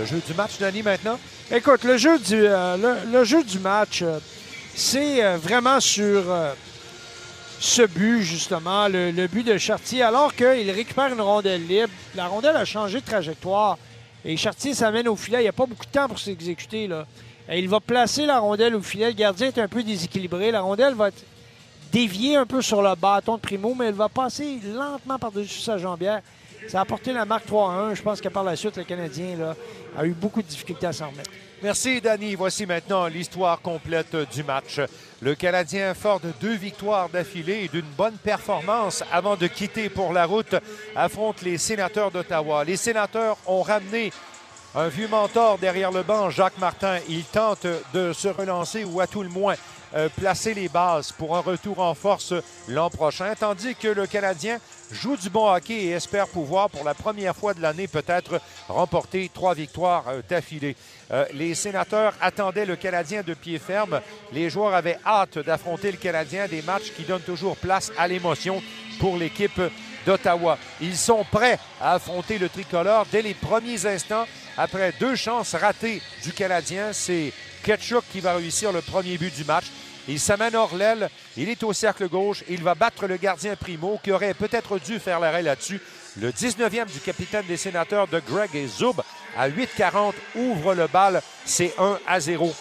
Le jeu du match, Danny, maintenant? Écoute, le jeu du, euh, le, jeu du match, euh, c'est euh, vraiment sur ce but, justement, le, but de Chartier, alors qu'il récupère une rondelle libre. La rondelle a changé de trajectoire et Chartier s'amène au filet. Il n'y a pas beaucoup de temps pour s'exécuter. là. Et il va placer la rondelle au filet. Le gardien est un peu déséquilibré. La rondelle va être déviée un peu sur le bâton de Primo, mais elle va passer lentement par-dessus sa jambière. Ça a apporté la marque 3-1. Je pense que par la suite, le Canadien a eu beaucoup de difficultés à s'en remettre. Merci, Danny. Voici maintenant l'histoire complète du match. Le Canadien, fort de deux victoires d'affilée et d'une bonne performance avant de quitter pour la route, affronte les sénateurs d'Ottawa. Les sénateurs ont ramené un vieux mentor derrière le banc, Jacques Martin. Il tente de se relancer ou à tout le moins euh, placer les bases pour un retour en force l'an prochain, tandis que le Canadien joue du bon hockey et espère pouvoir, pour la première fois de l'année, peut-être remporter trois victoires euh, d'affilée. Euh, les sénateurs attendaient le Canadien de pied ferme. Les joueurs avaient hâte d'affronter le Canadien, des matchs qui donnent toujours place à l'émotion pour l'équipe d'Ottawa. Ils sont prêts à affronter le tricolore dès les premiers instants. Après deux chances ratées du Canadien, c'est Ketchuk qui va réussir le premier but du match. Il s'amène hors l'aile, il est au cercle gauche, il va battre le gardien Primo qui aurait peut-être dû faire l'arrêt là-dessus. Le 19e du capitaine des sénateurs de Greg et Zoub à 8-40 ouvre le bal, c'est 1 à 0.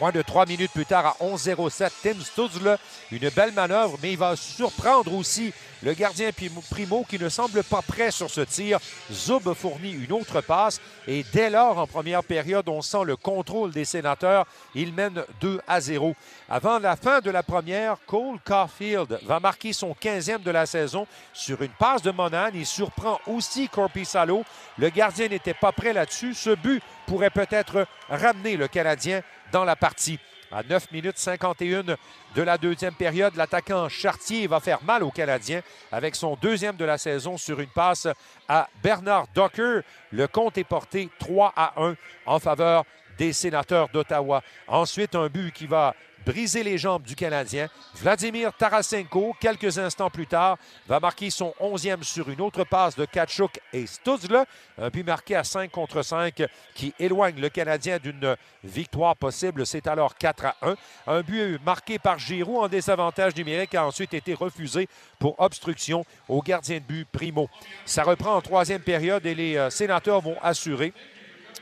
Moins de trois minutes plus tard, à 11-07, Tim Stutzle, une belle manœuvre, mais il va surprendre aussi le gardien Primo qui ne semble pas prêt sur ce tir. Zub fournit une autre passe et dès lors, en première période, on sent le contrôle des sénateurs. Il mène 2 à 0. Avant la fin de la première, Cole Caulfield va marquer son 15e de la saison sur une passe de Monan. Il surprend aussi Corpissalo. Le gardien n'était pas prêt là-dessus. Ce but pourrait peut-être ramener le Canadien dans la partie. À 9 minutes 51 de la deuxième période, l'attaquant Chartier va faire mal aux Canadiens avec son deuxième de la saison sur une passe à Bernard Docker. Le compte est porté 3 à 1 en faveur des sénateurs d'Ottawa. Ensuite, un but qui va briser les jambes du Canadien. Vladimir Tarasenko, quelques instants plus tard, va marquer son onzième sur une autre passe de Kachuk et Stutzle. Un but marqué à 5 contre 5 qui éloigne le Canadien d'une victoire possible. C'est alors 4 à 1. Un but marqué par Giroud en désavantage numérique a ensuite été refusé pour obstruction au gardien de but Primo. Ça reprend en troisième période et les euh, sénateurs vont assurer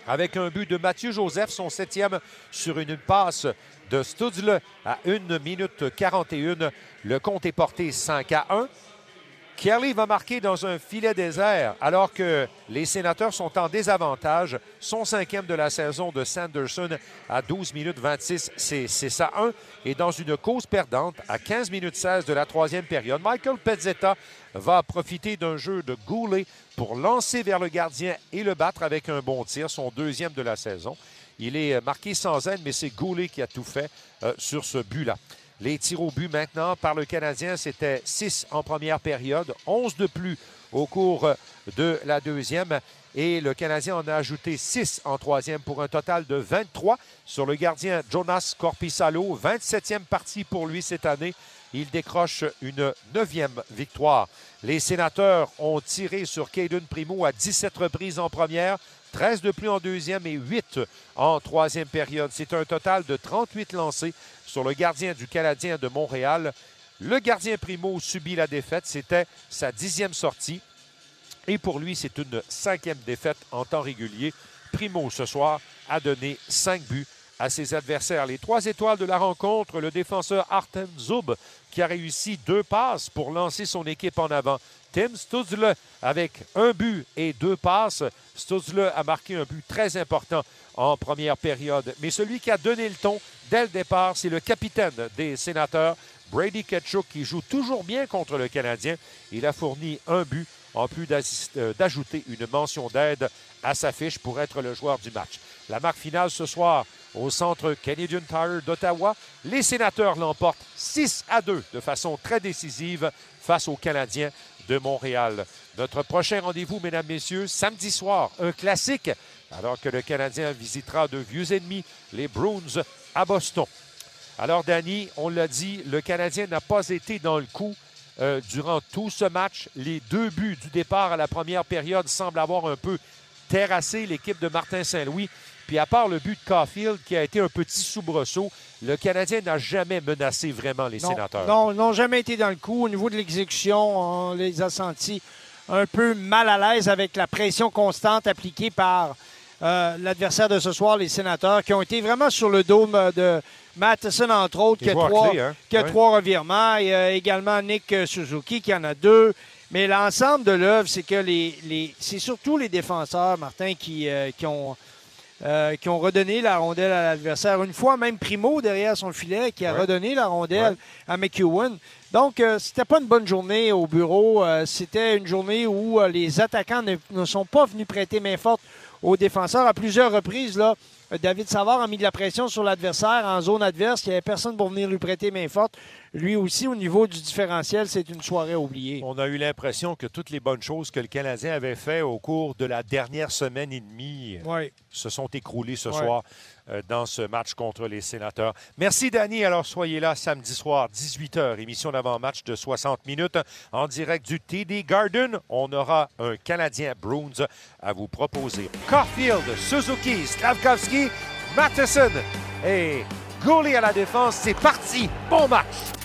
avec un but de Mathieu Joseph, son septième sur une passe de Studzle à 1 minute 41. Le compte est porté 5 à 1. Kelly va marquer dans un filet désert alors que les sénateurs sont en désavantage. Son cinquième de la saison de Sanderson à 12 minutes 26, c'est 6 à 1. Et dans une cause perdante à 15 minutes 16 de la troisième période, Michael Pezzetta va profiter d'un jeu de Goulet pour lancer vers le gardien et le battre avec un bon tir, son deuxième de la saison. Il est marqué sans aide, mais c'est Goulet qui a tout fait euh, sur ce but-là. Les tirs au but maintenant par le Canadien, c'était 6 en première période, 11 de plus au cours de la deuxième. Et le Canadien en a ajouté 6 en troisième pour un total de 23 sur le gardien Jonas Corpissalo. 27e partie pour lui cette année. Il décroche une neuvième victoire. Les sénateurs ont tiré sur Caden Primo à 17 reprises en première, 13 de plus en deuxième et 8 en troisième période. C'est un total de 38 lancés sur le gardien du Canadien de Montréal. Le gardien Primo subit la défaite. C'était sa dixième sortie. Et pour lui, c'est une cinquième défaite en temps régulier. Primo, ce soir, a donné cinq buts à ses adversaires. Les trois étoiles de la rencontre, le défenseur Artem Zub, qui a réussi deux passes pour lancer son équipe en avant. Tim Stutzle avec un but et deux passes. Stutzle a marqué un but très important en première période. Mais celui qui a donné le ton dès le départ, c'est le capitaine des sénateurs, Brady Ketchuk, qui joue toujours bien contre le Canadien. Il a fourni un but en plus euh, d'ajouter une mention d'aide à sa fiche pour être le joueur du match. La marque finale ce soir au centre Canadian Tire d'Ottawa, les sénateurs l'emportent 6 à 2 de façon très décisive face aux Canadiens de Montréal. Notre prochain rendez-vous, mesdames, messieurs, samedi soir, un classique, alors que le Canadien visitera de vieux ennemis, les Bruins, à Boston. Alors, Danny, on l'a dit, le Canadien n'a pas été dans le coup euh, durant tout ce match. Les deux buts du départ à la première période semblent avoir un peu terrasser l'équipe de Martin Saint-Louis. Puis à part le but de Caulfield, qui a été un petit soubresaut, le Canadien n'a jamais menacé vraiment les sénateurs. Non, n'ont jamais été dans le coup. Au niveau de l'exécution, on les a sentis un peu mal à l'aise avec la pression constante appliquée par euh, l'adversaire de ce soir, les sénateurs, qui ont été vraiment sur le dos de Matheson, entre autres, qui a, trois, hein? trois, revirements. Il y a également Nick Suzuki qui en a deux. Mais l'ensemble de l'œuvre, c'est que les, c'est surtout les défenseurs, Martin, qui, euh, qui ont euh, qui ont redonné la rondelle à l'adversaire. Une fois, même Primo derrière son filet qui a redonné la rondelle à McEwen. Donc, euh, c'était pas une bonne journée au bureau. Euh, c'était une journée où les attaquants ne, sont pas venus prêter main forte aux défenseurs. À plusieurs reprises, là, David Savard a mis de la pression sur l'adversaire en zone adverse. Il n'y avait personne pour venir lui prêter main forte. Lui aussi, au niveau du différentiel, c'est une soirée oubliée. On a eu l'impression que toutes les bonnes choses que le Canadien avait fait au cours de la dernière semaine et demie se sont écroulées ce soir euh, dans ce match contre les sénateurs. Merci, Danny. Alors, soyez là samedi soir, 18h, émission d'avant-match de 60 minutes en direct du TD Garden. On aura un Canadien Bruins à vous proposer. Caulfield, Suzuki, Slavkovski, Matheson et Goalie à la défense. C'est parti. Bon match.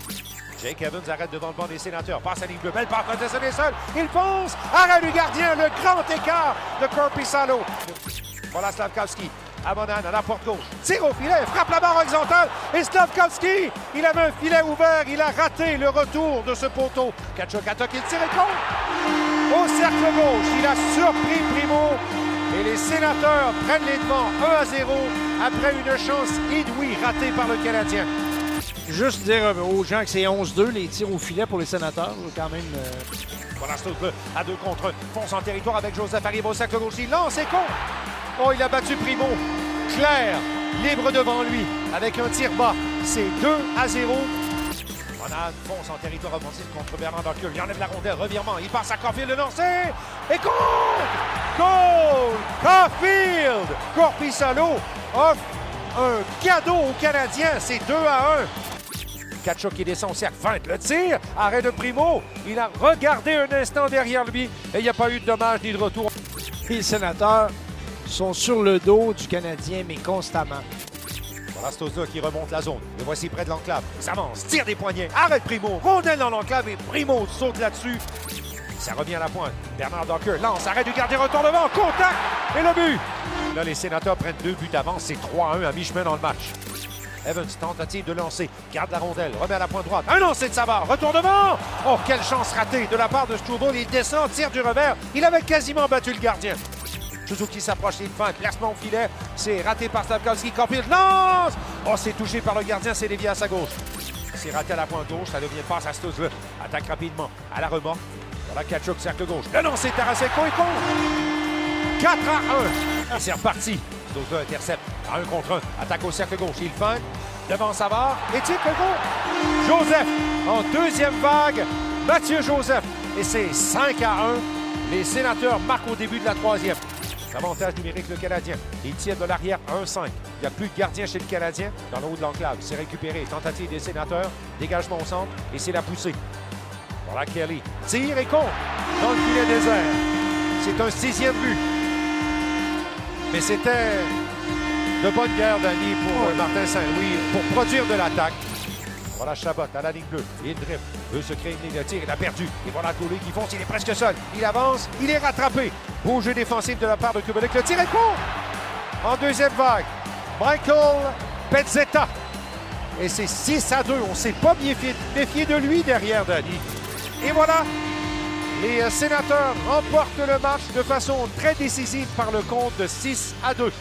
Jake Evans arrête devant le banc des sénateurs. Passe à bleue. Belle part Matheson est seul. Il fonce. Arrêt du gardien. Le grand écart de Corpissalo. Voilà Slavkovski à à la porte gauche. Tire au filet, frappe la barre horizontale. Et Slavkovski, il avait un filet ouvert. Il a raté le retour de ce poteau. Kachuk attaque, il tire et compte. Au cercle gauche, il a surpris Primo. Et les sénateurs prennent les devants 1 à 0 après une chance inouïe ratée par le Canadien. Juste dire aux gens que c'est 11-2 les tirs au filet pour les sénateurs. Quand même. Euh... Voilà, à deux contre fonce en territoire avec Joseph au cercle gauche. Lance et compte. Oh, il a battu Primo. Claire, libre devant lui, avec un tir bas. C'est 2 à 0. Ronald fonce en territoire offensif contre Bernard Docker. Il enlève la rondelle, revirement. Il passe à Caulfield, le lancer. Et compte! Goal! Caulfield! Corpissalo offre un cadeau aux Canadiens. C'est 2 à 1. Kachuk qui descend au cercle, feinte le tir, arrêt de Primo. Il a regardé un instant derrière lui et il n'y a pas eu de dommage ni de retour. Les sénateurs sont sur le dos du Canadien, mais constamment. Voilà Stoza qui remonte la zone. Le voici près de l'enclave. Il s'avance, tire des poignets, arrête Primo, rondelle dans l'enclave et Primo saute là-dessus. Ça revient à la pointe. Bernard Docker lance, arrêt du gardien, retour devant, contact et le but. Là, les sénateurs prennent deux buts d'avance. C'est 3-1 à mi-chemin dans le match. Evans, tentative de lancer, garde la rondelle, remet à la pointe droite. Un lancer de Savard, retour devant. Oh, quelle chance ratée de la part de Strouble. Il descend, tire du revers. Il avait quasiment battu le gardien. Suzuki s'approche, il fin, placement au filet. C'est raté par Stavkowski. Caulfield lance! Oh, c'est touché par le gardien, c'est dévié à sa gauche. C'est raté à la pointe gauche, ça devient passe à Stosle. Attaque rapidement à la remorque. Voilà Kachuk, cercle gauche. Le lancer Tarasenko et contre. 4 à 1. Et c'est reparti. Stosle intercepte 1 contre 1. Attaque au cercle gauche. Il feinte devant Savard et tire le goal. Joseph en deuxième vague. Mathieu Joseph. Et c'est 5 à 1. Les sénateurs marquent au début de la troisième. Avantage numérique, le Canadien. Il tire de l'arrière 1-5. Il n'y a plus de gardien chez le Canadien dans le haut de l'enclave. C'est récupéré. Tentative des sénateurs. Dégagement au centre. Et c'est la poussée. Voilà Kelly. Tire et compte dans le filet désert. C'est un sixième but. Mais c'était de bonne guerre, Danny, pour Martin Saint-Louis, pour produire de l'attaque. Voilà Chabot à la ligne bleue. Il drift. Veut se créer une ligne de tir. Il a perdu. Et voilà Goulet qui fonce. Il est presque seul. Il avance. Il est rattrapé. Beau jeu défensif de la part de Kubalik. Le tir est court. En deuxième vague. Michael Pezzetta. Et c'est 6 à 2. On ne s'est pas méfié, de lui derrière Danny. Et voilà. Les euh, sénateurs remportent le match de façon très décisive par le compte de 6 à 2.